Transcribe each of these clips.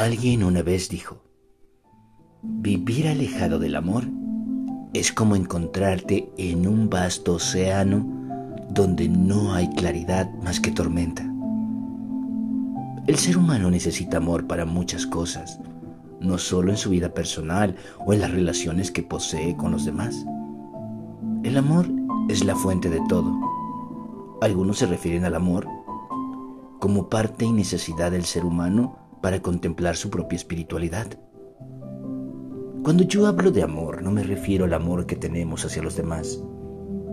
Alguien una vez dijo, vivir alejado del amor es como encontrarte en un vasto océano donde no hay claridad más que tormenta. El ser humano necesita amor para muchas cosas, no solo en su vida personal o en las relaciones que posee con los demás. El amor es la fuente de todo. Algunos se refieren al amor como parte y necesidad del ser humano para contemplar su propia espiritualidad. Cuando yo hablo de amor, no me refiero al amor que tenemos hacia los demás,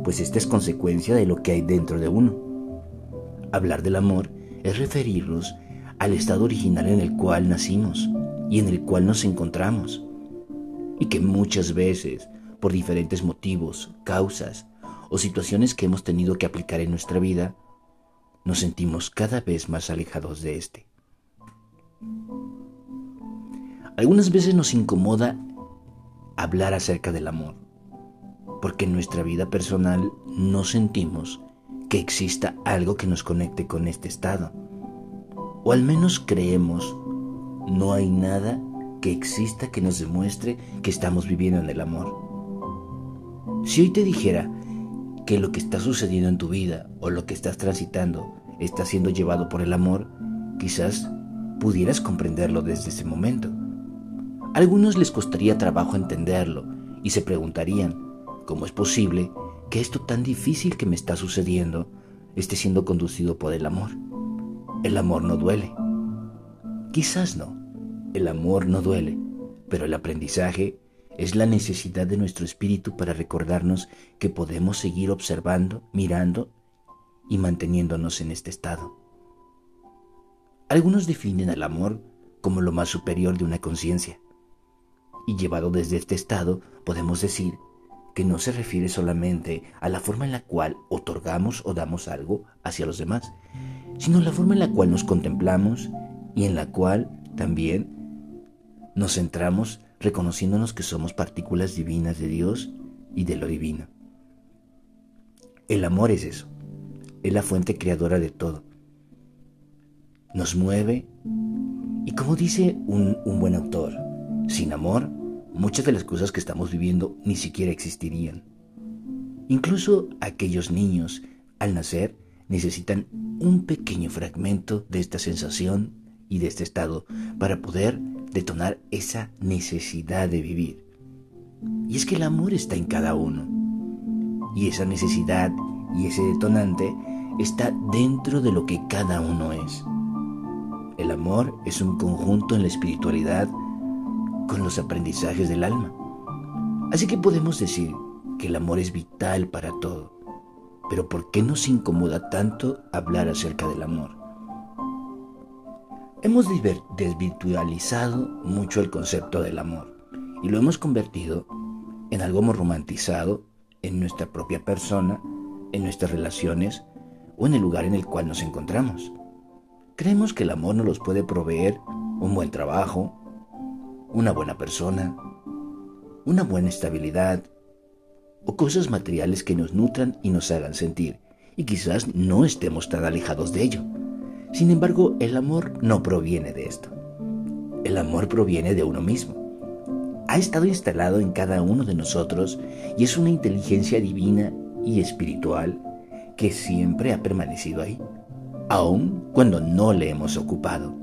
pues esta es consecuencia de lo que hay dentro de uno. Hablar del amor es referirnos al estado original en el cual nacimos y en el cual nos encontramos, y que muchas veces, por diferentes motivos, causas o situaciones que hemos tenido que aplicar en nuestra vida, nos sentimos cada vez más alejados de este. Algunas veces nos incomoda hablar acerca del amor, porque en nuestra vida personal no sentimos que exista algo que nos conecte con este estado, o al menos creemos no hay nada que exista que nos demuestre que estamos viviendo en el amor. Si hoy te dijera que lo que está sucediendo en tu vida o lo que estás transitando está siendo llevado por el amor, quizás pudieras comprenderlo desde ese momento. A algunos les costaría trabajo entenderlo y se preguntarían, ¿cómo es posible que esto tan difícil que me está sucediendo esté siendo conducido por el amor? El amor no duele. Quizás no, el amor no duele, pero el aprendizaje es la necesidad de nuestro espíritu para recordarnos que podemos seguir observando, mirando y manteniéndonos en este estado. Algunos definen al amor como lo más superior de una conciencia y llevado desde este estado, podemos decir que no se refiere solamente a la forma en la cual otorgamos o damos algo hacia los demás, sino la forma en la cual nos contemplamos y en la cual también nos centramos reconociéndonos que somos partículas divinas de Dios y de lo divino. El amor es eso, es la fuente creadora de todo. Nos mueve y como dice un, un buen autor, sin amor muchas de las cosas que estamos viviendo ni siquiera existirían. Incluso aquellos niños, al nacer, necesitan un pequeño fragmento de esta sensación y de este estado para poder detonar esa necesidad de vivir. Y es que el amor está en cada uno. Y esa necesidad y ese detonante está dentro de lo que cada uno es. El amor es un conjunto en la espiritualidad con los aprendizajes del alma. Así que podemos decir que el amor es vital para todo. Pero ¿por qué nos incomoda tanto hablar acerca del amor? Hemos desvirtualizado mucho el concepto del amor y lo hemos convertido en algo muy romantizado en nuestra propia persona, en nuestras relaciones o en el lugar en el cual nos encontramos. Creemos que el amor nos los puede proveer un buen trabajo, una buena persona, una buena estabilidad o cosas materiales que nos nutran y nos hagan sentir, y quizás no estemos tan alejados de ello. Sin embargo, el amor no proviene de esto. El amor proviene de uno mismo. Ha estado instalado en cada uno de nosotros y es una inteligencia divina y espiritual que siempre ha permanecido ahí, aun cuando no le hemos ocupado.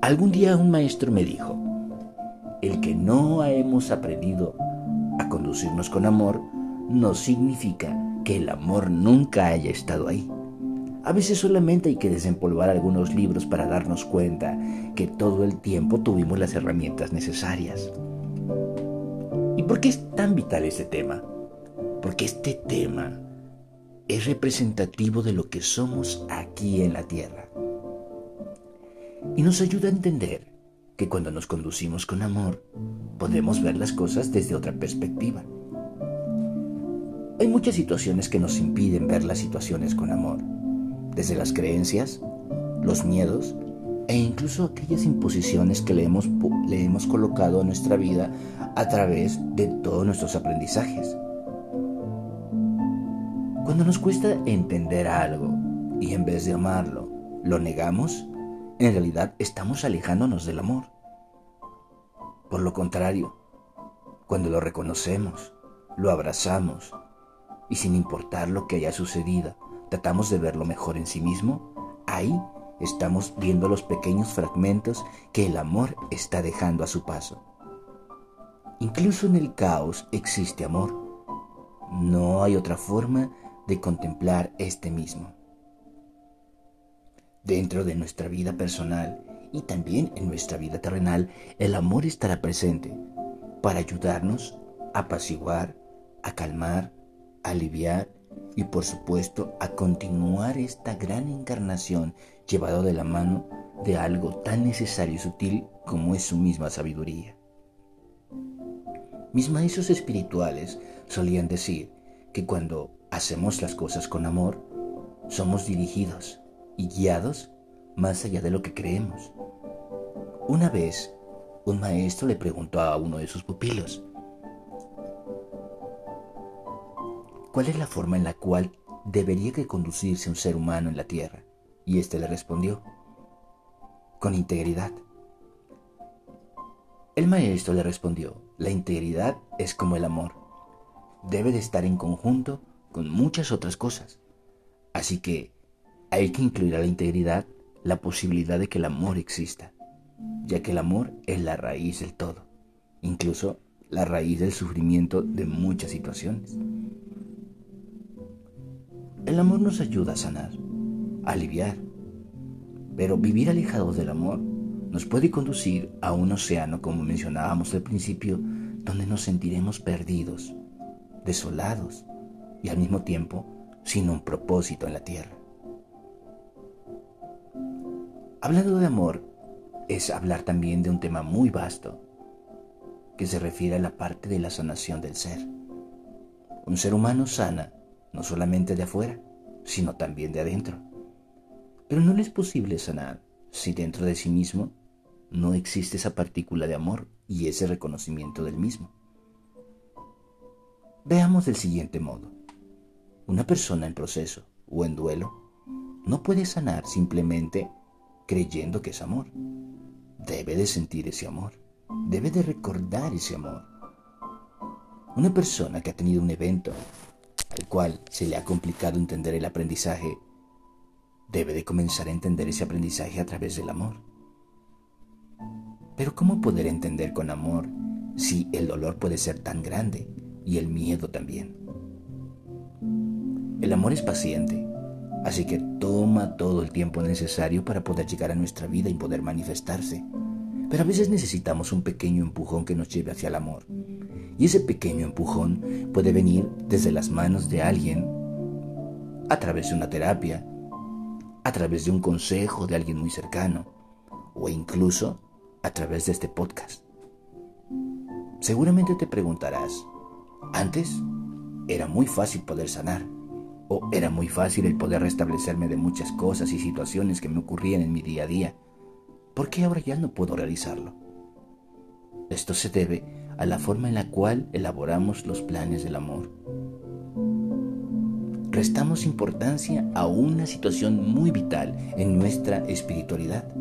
Algún día un maestro me dijo, el que no hemos aprendido a conducirnos con amor no significa que el amor nunca haya estado ahí. A veces solamente hay que desempolvar algunos libros para darnos cuenta que todo el tiempo tuvimos las herramientas necesarias. ¿Y por qué es tan vital este tema? Porque este tema es representativo de lo que somos aquí en la Tierra. Y nos ayuda a entender que cuando nos conducimos con amor, podemos ver las cosas desde otra perspectiva. Hay muchas situaciones que nos impiden ver las situaciones con amor, desde las creencias, los miedos e incluso aquellas imposiciones que le hemos, le hemos colocado a nuestra vida a través de todos nuestros aprendizajes. Cuando nos cuesta entender algo y en vez de amarlo, lo negamos, en realidad estamos alejándonos del amor. Por lo contrario, cuando lo reconocemos, lo abrazamos y sin importar lo que haya sucedido, tratamos de ver lo mejor en sí mismo, ahí estamos viendo los pequeños fragmentos que el amor está dejando a su paso. Incluso en el caos existe amor. No hay otra forma de contemplar este mismo. Dentro de nuestra vida personal y también en nuestra vida terrenal, el amor estará presente para ayudarnos a apaciguar, a calmar, a aliviar y por supuesto a continuar esta gran encarnación llevado de la mano de algo tan necesario y sutil como es su misma sabiduría. Mis maestros espirituales solían decir que cuando hacemos las cosas con amor, somos dirigidos y guiados más allá de lo que creemos. Una vez, un maestro le preguntó a uno de sus pupilos, ¿cuál es la forma en la cual debería que conducirse un ser humano en la tierra? Y éste le respondió, con integridad. El maestro le respondió, la integridad es como el amor. Debe de estar en conjunto con muchas otras cosas. Así que hay que incluir a la integridad la posibilidad de que el amor exista, ya que el amor es la raíz del todo, incluso la raíz del sufrimiento de muchas situaciones. El amor nos ayuda a sanar, a aliviar, pero vivir alejados del amor nos puede conducir a un océano, como mencionábamos al principio, donde nos sentiremos perdidos, desolados y al mismo tiempo sin un propósito en la tierra. Hablando de amor, es hablar también de un tema muy vasto, que se refiere a la parte de la sanación del ser. Un ser humano sana no solamente de afuera, sino también de adentro. Pero no le es posible sanar si dentro de sí mismo no existe esa partícula de amor y ese reconocimiento del mismo. Veamos del siguiente modo. Una persona en proceso o en duelo no puede sanar simplemente creyendo que es amor. Debe de sentir ese amor. Debe de recordar ese amor. Una persona que ha tenido un evento al cual se le ha complicado entender el aprendizaje, debe de comenzar a entender ese aprendizaje a través del amor. Pero ¿cómo poder entender con amor si el dolor puede ser tan grande y el miedo también? El amor es paciente, Así que toma todo el tiempo necesario para poder llegar a nuestra vida y poder manifestarse. Pero a veces necesitamos un pequeño empujón que nos lleve hacia el amor. Y ese pequeño empujón puede venir desde las manos de alguien, a través de una terapia, a través de un consejo de alguien muy cercano, o incluso a través de este podcast. Seguramente te preguntarás, antes era muy fácil poder sanar o era muy fácil el poder restablecerme de muchas cosas y situaciones que me ocurrían en mi día a día. ¿Por qué ahora ya no puedo realizarlo? Esto se debe a la forma en la cual elaboramos los planes del amor. Restamos importancia a una situación muy vital en nuestra espiritualidad.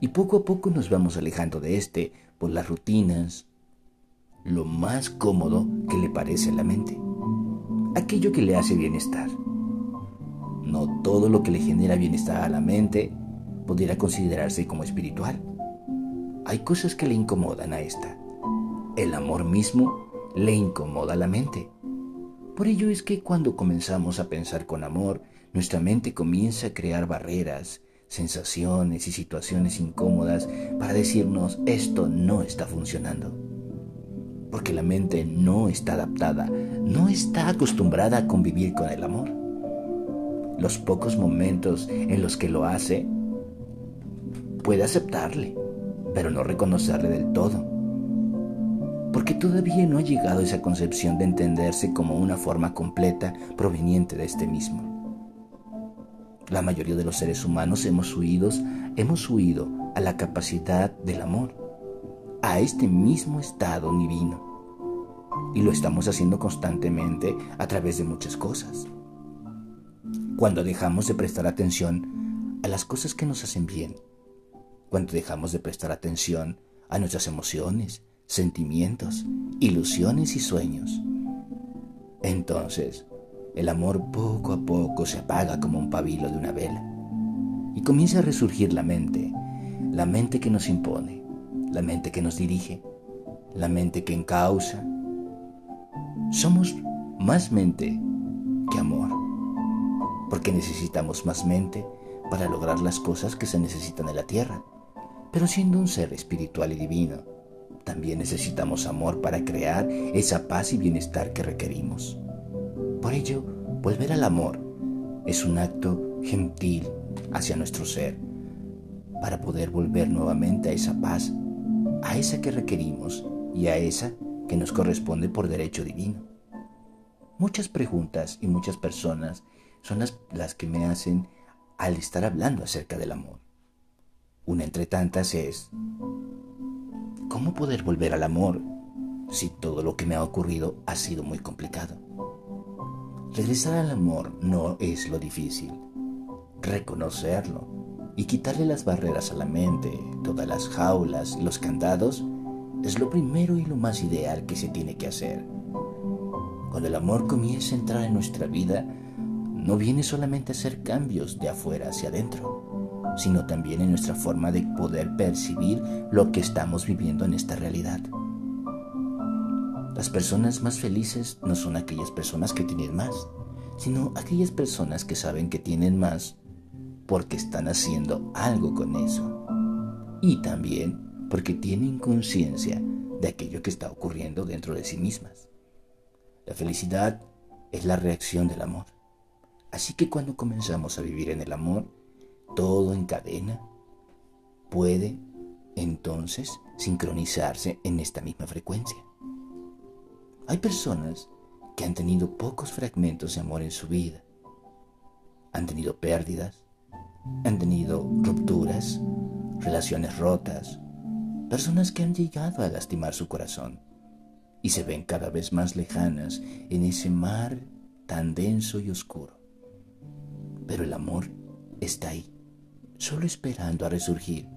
Y poco a poco nos vamos alejando de este por las rutinas, lo más cómodo que le parece a la mente aquello que le hace bienestar. No todo lo que le genera bienestar a la mente pudiera considerarse como espiritual. Hay cosas que le incomodan a esta. El amor mismo le incomoda a la mente. Por ello es que cuando comenzamos a pensar con amor, nuestra mente comienza a crear barreras, sensaciones y situaciones incómodas para decirnos esto no está funcionando porque la mente no está adaptada, no está acostumbrada a convivir con el amor. Los pocos momentos en los que lo hace, puede aceptarle, pero no reconocerle del todo, porque todavía no ha llegado a esa concepción de entenderse como una forma completa proveniente de este mismo. La mayoría de los seres humanos hemos huido, hemos huido a la capacidad del amor a este mismo estado divino. Y lo estamos haciendo constantemente a través de muchas cosas. Cuando dejamos de prestar atención a las cosas que nos hacen bien, cuando dejamos de prestar atención a nuestras emociones, sentimientos, ilusiones y sueños. Entonces, el amor poco a poco se apaga como un pabilo de una vela y comienza a resurgir la mente, la mente que nos impone, la mente que nos dirige, la mente que encausa. Somos más mente que amor, porque necesitamos más mente para lograr las cosas que se necesitan en la tierra. Pero siendo un ser espiritual y divino, también necesitamos amor para crear esa paz y bienestar que requerimos. Por ello, volver al amor es un acto gentil hacia nuestro ser, para poder volver nuevamente a esa paz, a esa que requerimos y a esa que nos corresponde por derecho divino. Muchas preguntas y muchas personas son las, las que me hacen al estar hablando acerca del amor. Una entre tantas es, ¿cómo poder volver al amor si todo lo que me ha ocurrido ha sido muy complicado? Regresar al amor no es lo difícil, reconocerlo y quitarle las barreras a la mente, todas las jaulas y los candados, es lo primero y lo más ideal que se tiene que hacer. Cuando el amor comienza a entrar en nuestra vida, no viene solamente a hacer cambios de afuera hacia adentro, sino también en nuestra forma de poder percibir lo que estamos viviendo en esta realidad. Las personas más felices no son aquellas personas que tienen más, sino aquellas personas que saben que tienen más porque están haciendo algo con eso. Y también porque tienen conciencia de aquello que está ocurriendo dentro de sí mismas. La felicidad es la reacción del amor. Así que cuando comenzamos a vivir en el amor, todo en cadena puede entonces sincronizarse en esta misma frecuencia. Hay personas que han tenido pocos fragmentos de amor en su vida, han tenido pérdidas, han tenido rupturas, relaciones rotas, personas que han llegado a lastimar su corazón y se ven cada vez más lejanas en ese mar tan denso y oscuro. Pero el amor está ahí, solo esperando a resurgir,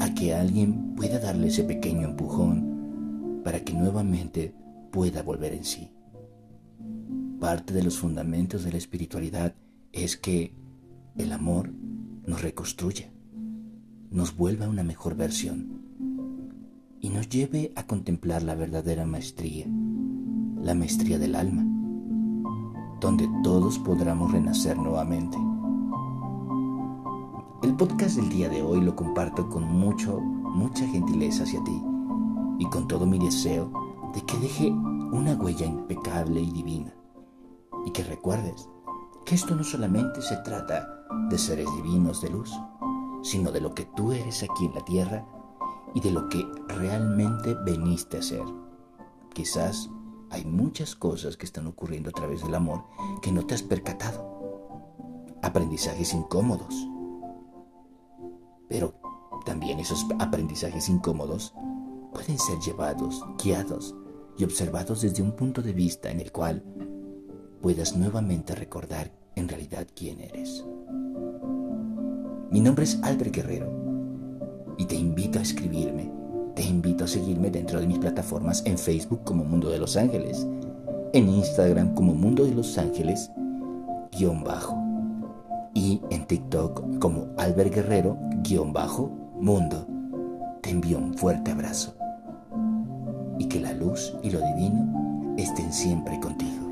a que alguien pueda darle ese pequeño empujón para que nuevamente pueda volver en sí. Parte de los fundamentos de la espiritualidad es que el amor nos reconstruye, nos vuelve a una mejor versión y nos lleve a contemplar la verdadera maestría, la maestría del alma, donde todos podremos renacer nuevamente. El podcast del día de hoy lo comparto con mucho, mucha gentileza hacia ti y con todo mi deseo de que deje una huella impecable y divina y que recuerdes que esto no solamente se trata de seres divinos de luz, sino de lo que tú eres aquí en la tierra y de lo que realmente veniste a ser. Quizás hay muchas cosas que están ocurriendo a través del amor que no te has percatado. Aprendizajes incómodos. Pero también esos aprendizajes incómodos pueden ser llevados, guiados y observados desde un punto de vista en el cual puedas nuevamente recordar en realidad quién eres. Mi nombre es Albert Guerrero y te invito a escribirme, te invito a seguirme dentro de mis plataformas en Facebook como Mundo de Los Ángeles, en Instagram como Mundo de Los Ángeles, guion bajo, y en TikTok como Albert Guerrero, guion bajo, Mundo. Te envío un fuerte abrazo y que la luz y lo divino estén siempre contigo.